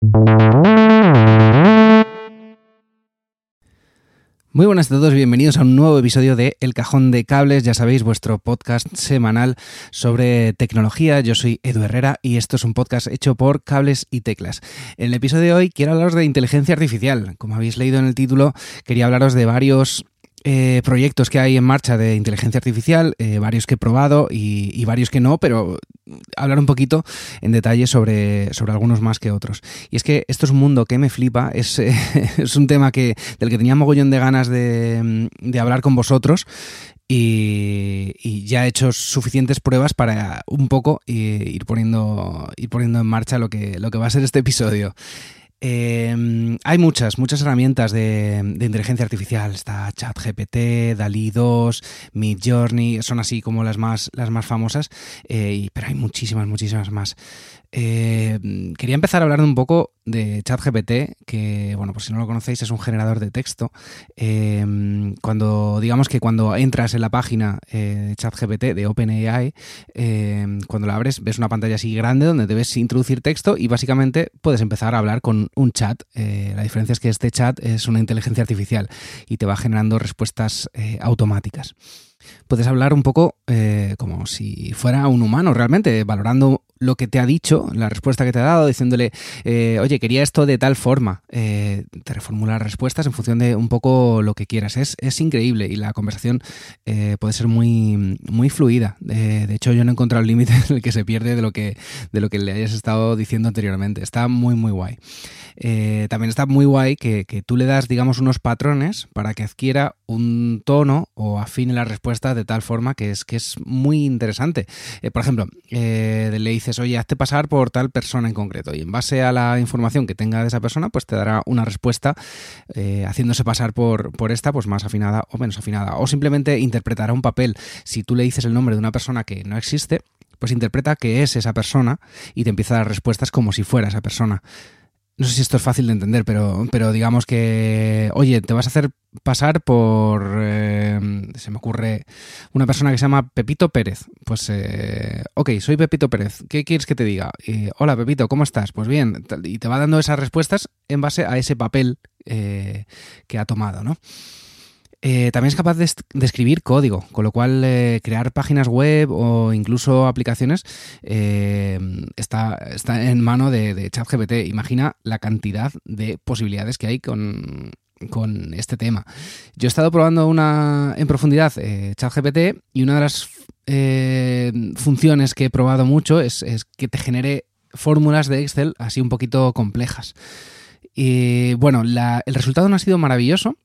Muy buenas a todos, bienvenidos a un nuevo episodio de El Cajón de Cables, ya sabéis, vuestro podcast semanal sobre tecnología. Yo soy Edu Herrera y esto es un podcast hecho por Cables y Teclas. En el episodio de hoy quiero hablaros de inteligencia artificial. Como habéis leído en el título, quería hablaros de varios eh, proyectos que hay en marcha de inteligencia artificial, eh, varios que he probado y, varios que no, pero hablar un poquito en detalle sobre, sobre algunos más que otros. Y es que esto es un mundo que me flipa, es, es un tema que, del que tenía mogollón de ganas de, de hablar con vosotros y, y, ya he hecho suficientes pruebas para un poco eh, ir, poniendo, ir poniendo en marcha lo que, lo que va a ser este episodio. Eh, hay muchas, muchas herramientas de, inteligencia artificial. Está ChatGPT, DALI 2, Midjourney, son así como las más, las más famosas, eh, pero hay muchísimas, muchísimas más. Eh, quería empezar hablando un poco de ChatGPT, que, bueno, por si no lo conocéis, es un generador de texto. Eh, cuando, digamos que cuando entras en la página eh, ChatGPT de OpenAI, cuando la abres, ves una pantalla así grande donde debes introducir texto y básicamente puedes empezar a hablar con un chat. La diferencia es que este chat es una inteligencia artificial y te va generando respuestas automáticas puedes hablar un poco eh, como si fuera un humano realmente, valorando lo que te ha dicho, la respuesta que te ha dado, diciéndole, eh, oye, quería esto de tal forma. Eh, te reformula respuestas en función de un poco lo que quieras. Es, es increíble y la conversación eh, puede ser muy, muy fluida. de hecho, yo no he encontrado el límite en el que se pierde de lo que, de lo que le hayas estado diciendo anteriormente. Está muy, muy guay. también está muy guay que, que tú le das, digamos, unos patrones para que adquiera un tono o afine la respuesta de tal forma que es, que es muy interesante. por ejemplo, le dices oye, hazte pasar por tal persona en concreto. Y en base a la información que tenga de esa persona, pues te dará una respuesta eh, haciéndose pasar por, por esta, pues más afinada o menos afinada. O simplemente interpretará un papel. Si tú le dices el nombre de una persona que no existe, pues interpreta que es esa persona y te empieza a dar respuestas como si fuera esa persona. No sé si esto es fácil de entender, pero, pero digamos que, oye, te vas a hacer pasar por, eh, se me ocurre, una persona que se llama Pepito Pérez. Pues, eh, ok, soy Pepito Pérez, ¿qué quieres que te diga? Eh, Hola Pepito, ¿cómo estás? Pues bien, y te va dando esas respuestas en base a ese papel eh, que ha tomado, ¿no? Eh, también es capaz de, escribir código, con lo cual eh, crear páginas web o incluso aplicaciones eh, está, en mano de, ChatGPT. Imagina la cantidad de posibilidades que hay con, este tema. Yo he estado probando una en profundidad ChatGPT y una de las funciones que he probado mucho es, que te genere fórmulas de Excel así un poquito complejas. Y bueno, el resultado no ha sido maravilloso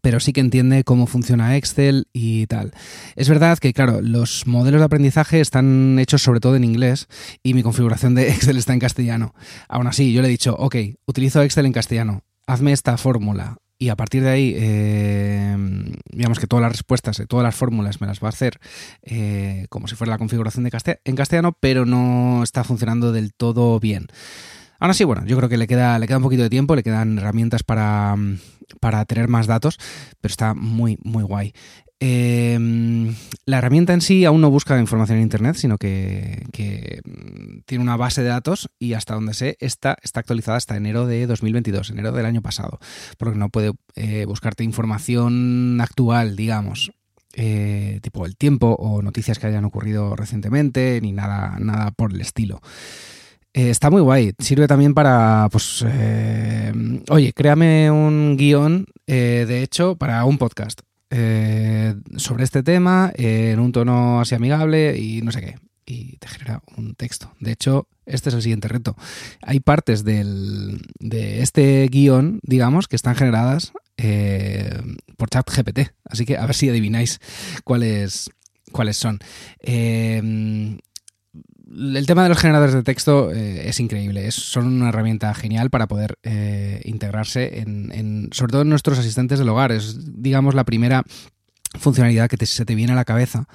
pero sí que entiende cómo funciona Excel y tal. Es verdad que, claro, los modelos de aprendizaje están hechos sobre todo en inglés y mi configuración de Excel está en castellano. Aún así, yo le he dicho, ok, utilizo Excel en castellano, hazme esta fórmula. Y a partir de ahí, eh, digamos que todas las respuestas, todas las fórmulas me las va a hacer eh, como si fuera la configuración de en castellano, pero no está funcionando del todo bien. Aún así, bueno, yo creo que le queda, le queda un poquito de tiempo, le quedan herramientas para, para tener más datos, pero está muy, muy guay. Eh, la herramienta en sí aún no busca información en Internet, sino que, que, tiene una base de datos y hasta donde sé, esta está actualizada hasta enero de 2022, enero del año pasado, porque no puede eh, buscarte información actual, digamos. Eh, tipo el tiempo o noticias que hayan ocurrido recientemente, ni nada, nada por el estilo. Eh, está muy guay. Sirve también para, pues, eh, oye, créame un guion, eh, de hecho, para un podcast sobre este tema, en un tono así amigable y no sé qué. Y te genera un texto. De hecho, este es el siguiente reto. Hay partes del, de este guion, digamos, que están generadas por ChatGPT. Así que a ver si adivináis cuáles, cuáles son. Eh, el tema de los generadores de texto eh, es increíble. Es, son una herramienta genial para poder eh, integrarse en, en, sobre todo en nuestros asistentes del hogar. Es, digamos, la primera funcionalidad que se te viene a la cabeza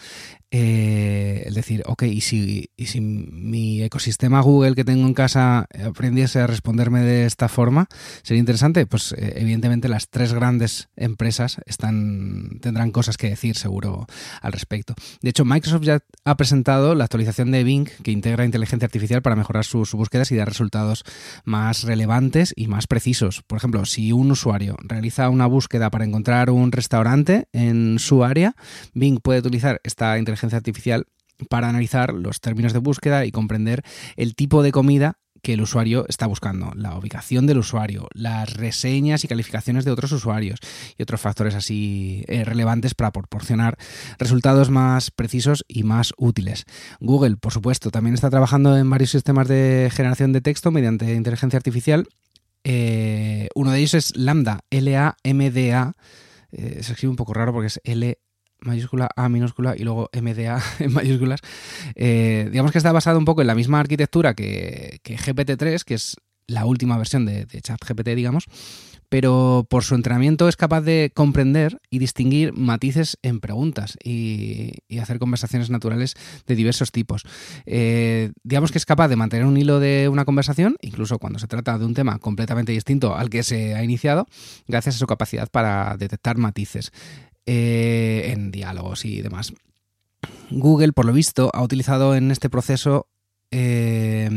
eh, es decir, ok, ¿y si, y si mi ecosistema Google que tengo en casa aprendiese a responderme de esta forma, sería interesante. Pues eh, evidentemente las tres grandes empresas están, tendrán cosas que decir seguro al respecto. De hecho, Microsoft ya ha presentado la actualización de Bing que integra inteligencia artificial para mejorar sus búsquedas y dar resultados más relevantes y más precisos. Por ejemplo, si un usuario realiza una búsqueda para encontrar un restaurante en su área, Bing puede utilizar esta inteligencia artificial para analizar los términos de búsqueda y comprender el tipo de comida que el usuario está buscando, la ubicación del usuario, las reseñas y calificaciones de otros usuarios y otros factores así eh, relevantes para proporcionar resultados más precisos y más útiles. Google, por supuesto, también está trabajando en varios sistemas de generación de texto mediante inteligencia artificial. Eh, uno de ellos es Lambda, L-A-M-D-A. Eh, se escribe un poco raro porque es L mayúscula A minúscula y luego MDA en mayúsculas. Eh, digamos que está basado un poco en la misma arquitectura que, GPT-3, que es la última versión de, de ChatGPT, digamos, pero por su entrenamiento es capaz de comprender y distinguir matices en preguntas y, hacer conversaciones naturales de diversos tipos. Eh, digamos que es capaz de mantener un hilo de una conversación, incluso cuando se trata de un tema completamente distinto al que se ha iniciado, gracias a su capacidad para detectar matices. Eh, en diálogos y demás. Google, por lo visto, ha utilizado en este proceso eh,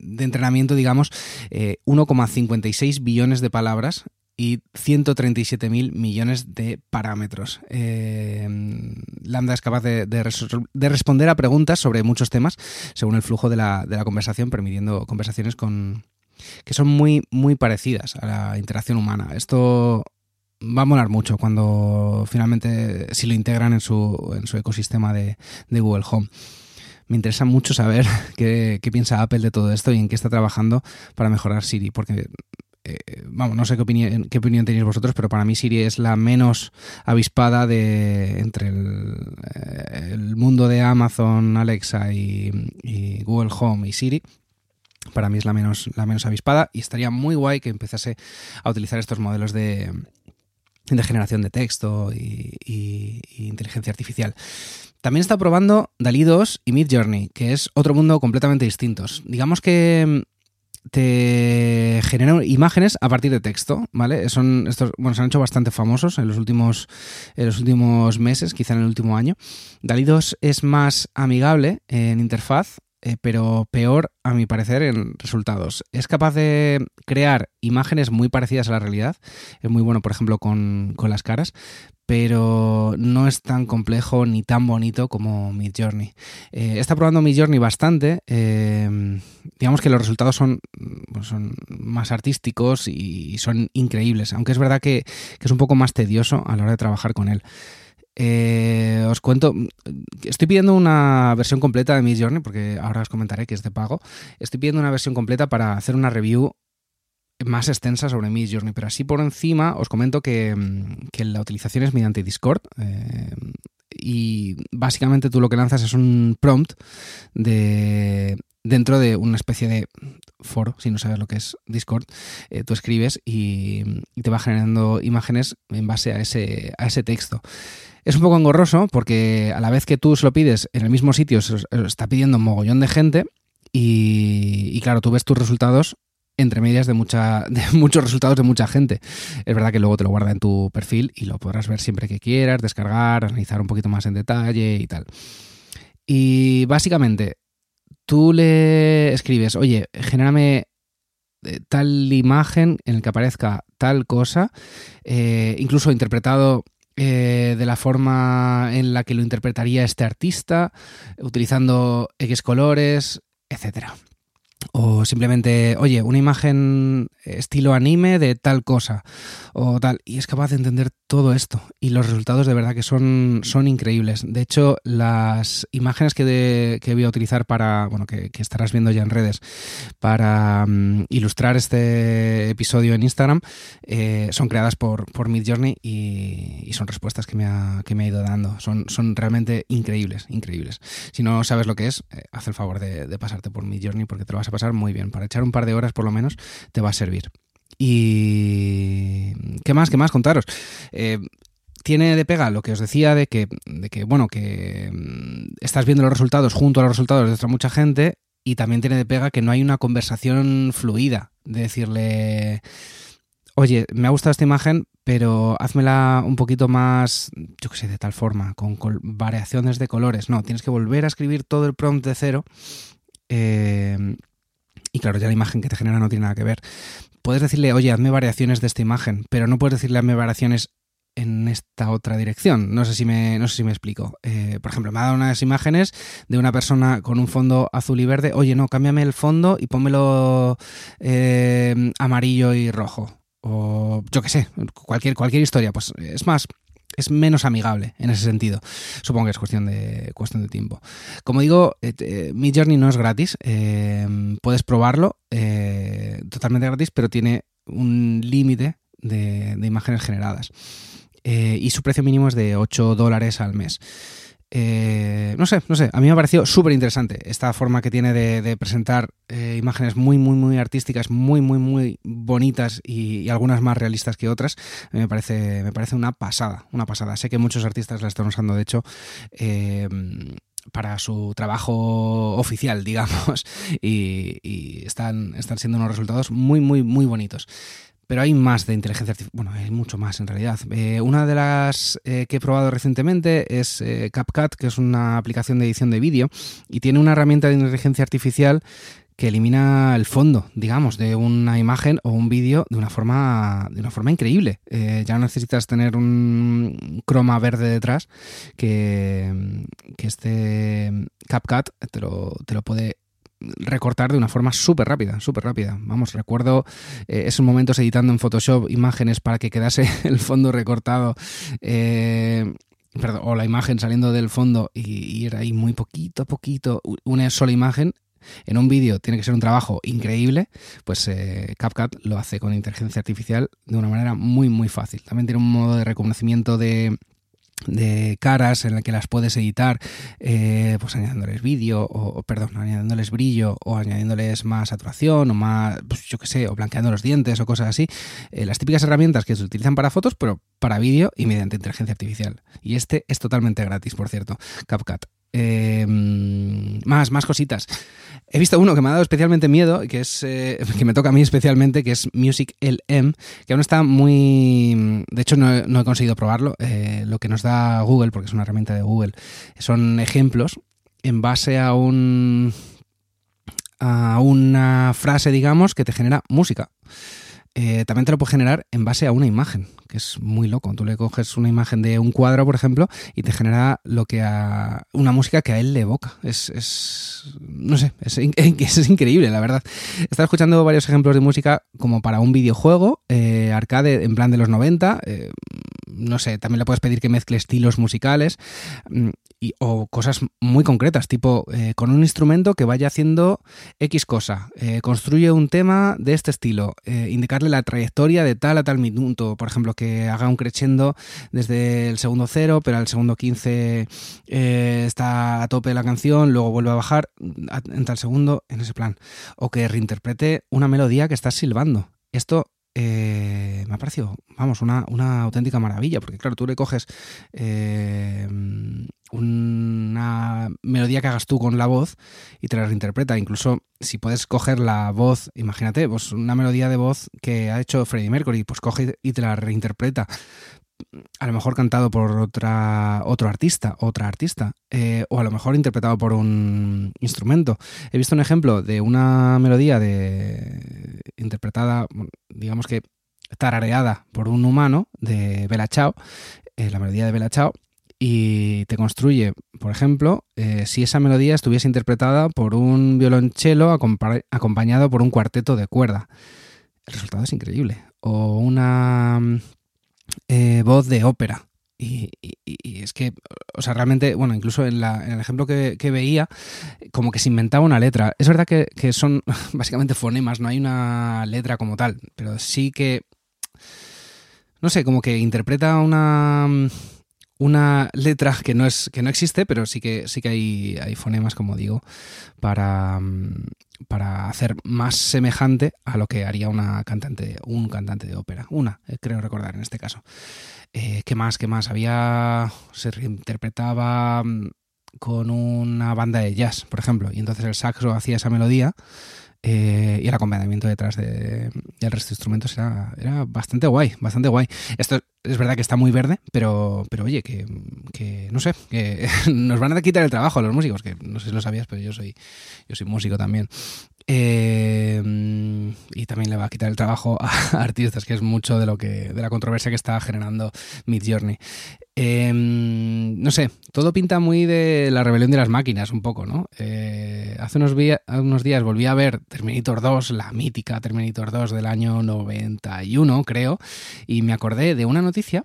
de entrenamiento, digamos, 1,56 eh, billones de palabras y 137.000 millones de parámetros. Lambda es capaz de, responder a preguntas sobre muchos temas según el flujo de la, de la, conversación, permitiendo conversaciones con que son muy, muy parecidas a la interacción humana. Esto va a molar mucho cuando finalmente si lo integran en su, en su ecosistema de, Google Home. Me interesa mucho saber qué, piensa Apple de todo esto y en qué está trabajando para mejorar Siri, porque eh, vamos, no sé qué opinión, qué opinión tenéis vosotros, pero para mí Siri es la menos avispada de entre el, eh, mundo de Amazon, Alexa y, Google Home y Siri para mí es la menos, la menos avispada y estaría muy guay que empezase a utilizar estos modelos de, de generación de texto y, inteligencia artificial. También está probando DALI 2 y Mid Journey, que es otro mundo completamente distintos. Digamos que mm, te generan imágenes a partir de texto, ¿vale? Son estos, bueno, se han hecho bastante famosos en los últimos, en los últimos meses, quizá en el último año. DALI 2 es más amigable en interfaz, eh, pero peor, a mi parecer, en resultados. Es capaz de crear imágenes muy parecidas a la realidad. Es muy bueno, por ejemplo, con, las caras, pero no es tan complejo ni tan bonito como Midjourney. Eh, está probando Midjourney bastante. Eh, digamos que los resultados son, son más artísticos y son increíbles, aunque es verdad que, es un poco más tedioso a la hora de trabajar con él. Eh, os cuento, estoy pidiendo una versión completa de Miss Journey, porque ahora os comentaré que es de pago. Estoy pidiendo una versión completa para hacer una review más extensa sobre Miss Journey, pero así por encima os comento que, la utilización es mediante Discord. Eh, y básicamente tú lo que lanzas es un prompt de, dentro de una especie de foro, si no sabes lo que es Discord, eh, tú escribes y, y, te va generando imágenes en base a ese, a ese texto. Es un poco engorroso porque a la vez que tú se lo pides en el mismo sitio, se lo está pidiendo un mogollón de gente y, claro, tú ves tus resultados entre medias de, mucha, de muchos resultados de mucha gente. Es verdad que luego te lo guarda en tu perfil y lo podrás ver siempre que quieras, descargar, analizar un poquito más en detalle y tal. Y básicamente, tú le escribes, oye, genérame eh, tal imagen en la que aparezca tal cosa, eh, incluso interpretado eh, de la forma en la que lo interpretaría este artista, utilizando X colores, etcétera. O simplemente, oye, una imagen estilo anime de tal cosa o tal. Y es capaz de entender todo esto. Y los resultados de verdad que son, son increíbles. De hecho, las imágenes que, voy a utilizar para, bueno, que, estarás viendo ya en redes, para mm, ilustrar este episodio en Instagram, eh, son creadas por, por Midjourney y, y, son respuestas que me, ha, que me ha ido dando. Son, son realmente increíbles, increíbles. Si no sabes lo que es, eh, haz el favor de, de pasarte por Midjourney porque te lo vas a pasar muy bien. Para echar un par de horas por lo menos te va a servir. Y... ¿Qué más? ¿Qué más contaros? Eh, tiene de pega lo que os decía de que, de que, bueno, que mm, estás viendo los resultados junto a los resultados de otra mucha gente y también tiene de pega que no hay una conversación fluida de decirle, oye, me ha gustado esta imagen, pero házmela un poquito más, yo qué sé, de tal forma, con, variaciones de colores. No, tienes que volver a escribir todo el prompt de cero. Eh, y claro, ya la imagen que te genera no tiene nada que ver. Puedes decirle, oye, hazme variaciones de esta imagen, pero no puedes decirle, hazme variaciones en esta otra dirección. No sé si me, no sé si me explico. Eh, por ejemplo, me ha dado unas imágenes de una persona con un fondo azul y verde. Oye, no, cámbiame el fondo y pónmelo eh, amarillo y rojo. O yo qué sé, cualquier, cualquier historia. Pues es más, es menos amigable en ese sentido. Supongo que es cuestión de, cuestión de tiempo. Como digo, eh, mi Journey no es gratis. puedes probarlo totalmente gratis, pero tiene un límite de, imágenes generadas. Eh, y su precio mínimo es de 8 dólares al mes. Eh, no sé, no sé, a mí me ha parecido súper interesante esta forma que tiene de, presentar eh, imágenes muy, muy, muy artísticas, muy, muy, muy bonitas y, algunas más realistas que otras. Me parece, me parece una pasada, una pasada. Sé que muchos artistas la están usando, de hecho, para su trabajo oficial, digamos, y, están, están siendo unos resultados muy, muy, muy bonitos. Pero hay más de inteligencia artificial. Bueno, hay mucho más en realidad. Eh, una de las eh, que he probado recientemente es eh, CapCut, que es una aplicación de edición de vídeo y tiene una herramienta de inteligencia artificial que elimina el fondo, digamos, de una imagen o un vídeo de una forma de una forma increíble. ya no necesitas tener un croma verde detrás que, que este CapCut te lo, te lo puede recortar de una forma súper rápida, súper rápida. Vamos, recuerdo eh, esos momentos editando en Photoshop imágenes para que quedase el fondo recortado. Eh, perdón, o la imagen saliendo del fondo y, era ahí muy poquito a poquito una sola imagen en un vídeo tiene que ser un trabajo increíble, pues eh, CapCut lo hace con inteligencia artificial de una manera muy muy fácil. También tiene un modo de reconocimiento de, de caras en la que las puedes editar eh, pues añadiéndoles vídeo o, perdón añadiéndoles brillo o añadiéndoles más saturación o más pues yo qué sé o blanqueando los dientes o cosas así. Eh, las típicas herramientas que se utilizan para fotos pero para vídeo y mediante inteligencia artificial. Y este es totalmente gratis por cierto CapCut eh, más, más cositas. He visto uno que me ha dado especialmente miedo, que es eh, que me toca a mí especialmente, que es Music LM, que aún está muy... De hecho, no, he conseguido probarlo. Eh, lo que nos da Google, porque es una herramienta de Google, son ejemplos en base a un... a una frase, digamos, que te genera música. Eh, también te lo puede generar en base a una imagen, que es muy loco. Tú le coges una imagen de un cuadro, por ejemplo, y te genera lo que a una música que a él le evoca. Es, es no sé, es, es, increíble, la verdad. Estaba escuchando varios ejemplos de música como para un videojuego, eh, arcade en plan de los 90. Eh, no sé, también le puedes pedir que mezcle estilos musicales. Mm, o cosas muy concretas, tipo eh, con un instrumento que vaya haciendo X cosa, eh, construye un tema de este estilo, eh, indicarle la trayectoria de tal a tal minuto, por ejemplo, que haga un crescendo desde el segundo cero, pero al segundo 15 está a tope la canción, luego vuelve a bajar en tal segundo, en ese plan, o que reinterprete una melodía que estás silbando. Esto me ha parecido, vamos, una, una, auténtica maravilla, porque claro, tú le coges una melodía que hagas tú con la voz y te la reinterpreta. Incluso si puedes coger la voz, imagínate, pues una melodía de voz que ha hecho Freddie Mercury, pues coge y te la reinterpreta. A lo mejor cantado por otra, otro artista, otra artista, eh, o a lo mejor interpretado por un instrumento. He visto un ejemplo de una melodía de interpretada, digamos que tarareada por un humano de Bella Chao, eh, la melodía de Bella Chao, y te construye, por ejemplo, eh, si esa melodía estuviese interpretada por un violonchelo acompañado por un cuarteto de cuerda. El resultado es increíble. O una eh, voz de ópera. Y, es que, o sea, realmente, bueno, incluso en, el ejemplo que, veía, como que se inventaba una letra. Es verdad que, que son básicamente fonemas, no hay una letra como tal, pero sí que, no sé, como que interpreta una una letra que no es que no existe, pero sí que sí que hay, hay fonemas, como digo, para, mm, para hacer más semejante a lo que haría una cantante, un cantante de ópera. Una, eh, creo recordar en este caso. Eh, ¿Qué más? ¿Qué más? Había. se reinterpretaba mm, con una banda de jazz, por ejemplo, y entonces el saxo hacía esa melodía eh, y el acompañamiento detrás de, del resto de instrumentos era, era, bastante guay, bastante guay. Esto es verdad que está muy verde, pero, pero oye, que, que no sé, que nos van a quitar el trabajo a los músicos, que no sé si lo sabías, pero yo soy, yo soy músico también. Eh, y también le va a quitar el trabajo a artistas, que es mucho de lo que de la controversia que está generando Mid Journey. Eh, no sé, todo pinta muy de la rebelión de las máquinas, un poco, ¿no? Eh, hace unos, días volví a ver Terminator 2, la mítica Terminator 2 del año 91, creo, y me acordé de una noticia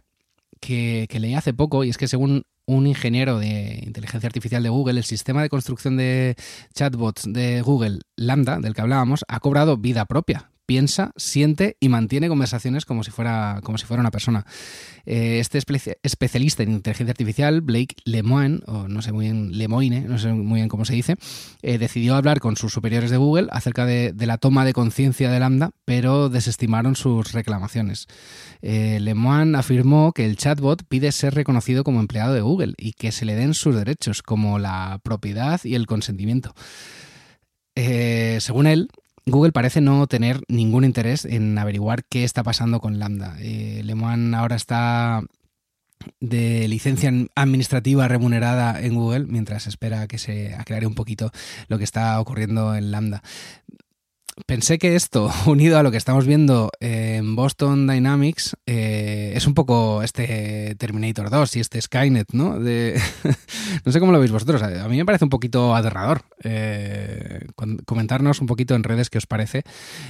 que, que leí hace poco, y es que según un ingeniero de inteligencia artificial de Google, el sistema de construcción de chatbots de Google, Lambda, del que hablábamos, ha cobrado vida propia piensa, siente y mantiene conversaciones como si fuera, como si fuera una persona. Eh, este especialista en inteligencia artificial, Blake Lemoine, o no sé muy bien, Lemoine, no sé muy bien cómo se dice, eh, decidió hablar con sus superiores de Google acerca de, la toma de conciencia de Lambda, pero desestimaron sus reclamaciones. Eh, Lemoine afirmó que el chatbot pide ser reconocido como empleado de Google y que se le den sus derechos, como la propiedad y el consentimiento. según él, Google parece no tener ningún interés en averiguar qué está pasando con Lambda. Eh, ahora está de licencia administrativa remunerada en Google mientras espera que se aclare un poquito lo que está ocurriendo en Lambda pensé que esto, unido a lo que estamos viendo en Boston Dynamics, eh, es un poco este Terminator 2 y este Skynet, ¿no? No sé cómo lo veis vosotros. A mí me parece un poquito aterrador. Eh, comentarnos un poquito en redes qué os parece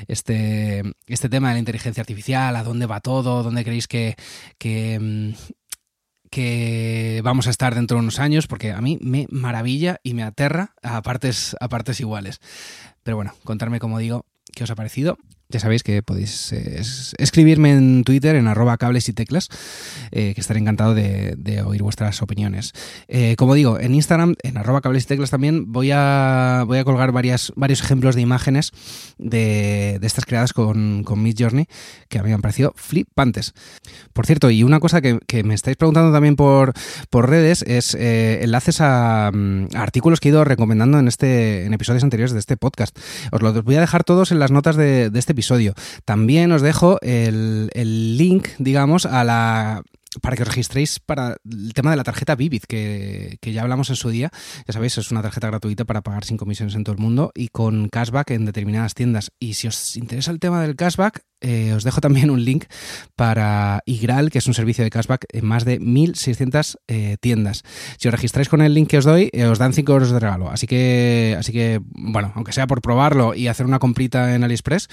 este, este tema de la inteligencia artificial, a dónde va todo, dónde creéis que, que mm, que vamos a estar dentro de unos años, porque a mí me maravilla y me aterra a partes, a partes iguales. Pero bueno, contarme, como digo, qué os ha parecido ya sabéis que podéis eh, escribirme en Twitter en arroba cables y teclas, eh, que estaré encantado de, oír vuestras opiniones. Eh, como digo, en Instagram, en arroba cables y teclas también voy a, voy a colgar varias, varios ejemplos de imágenes de, estas creadas con, con Mid Journey que a mí me han parecido flipantes. Por cierto, y una cosa que, me estáis preguntando también por, por redes es enlaces a, artículos que he ido recomendando en, este, en episodios anteriores de este podcast. Os los voy a dejar todos en las notas de, de este episodio. También os dejo el, el link, digamos, a la para que os registréis para el tema de la tarjeta Vivid, que, que, ya hablamos en su día. Ya sabéis, es una tarjeta gratuita para pagar sin comisiones en todo el mundo y con cashback en determinadas tiendas. Y si os interesa el tema del cashback, eh, os dejo también un link para Igral, que es un servicio de cashback en más de 1.600 eh, tiendas. Si os registráis con el link que os doy, eh, os dan 5 euros de regalo. Así que, así que, bueno, aunque sea por probarlo y hacer una comprita en AliExpress,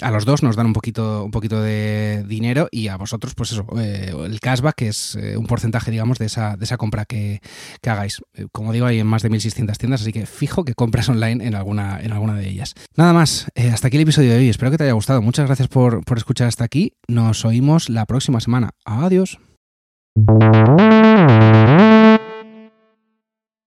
a los dos nos dan un poquito, un poquito de dinero y a vosotros, pues eso, el cashback, que es un porcentaje, digamos, de esa, de esa compra que, que hagáis. como digo, hay en más de 1.600 tiendas, así que fijo que compras online en alguna, en alguna de ellas. Nada más, hasta aquí el episodio de hoy. Espero que te haya gustado. Muchas gracias por, por escuchar hasta aquí. Nos oímos la próxima semana. Adiós.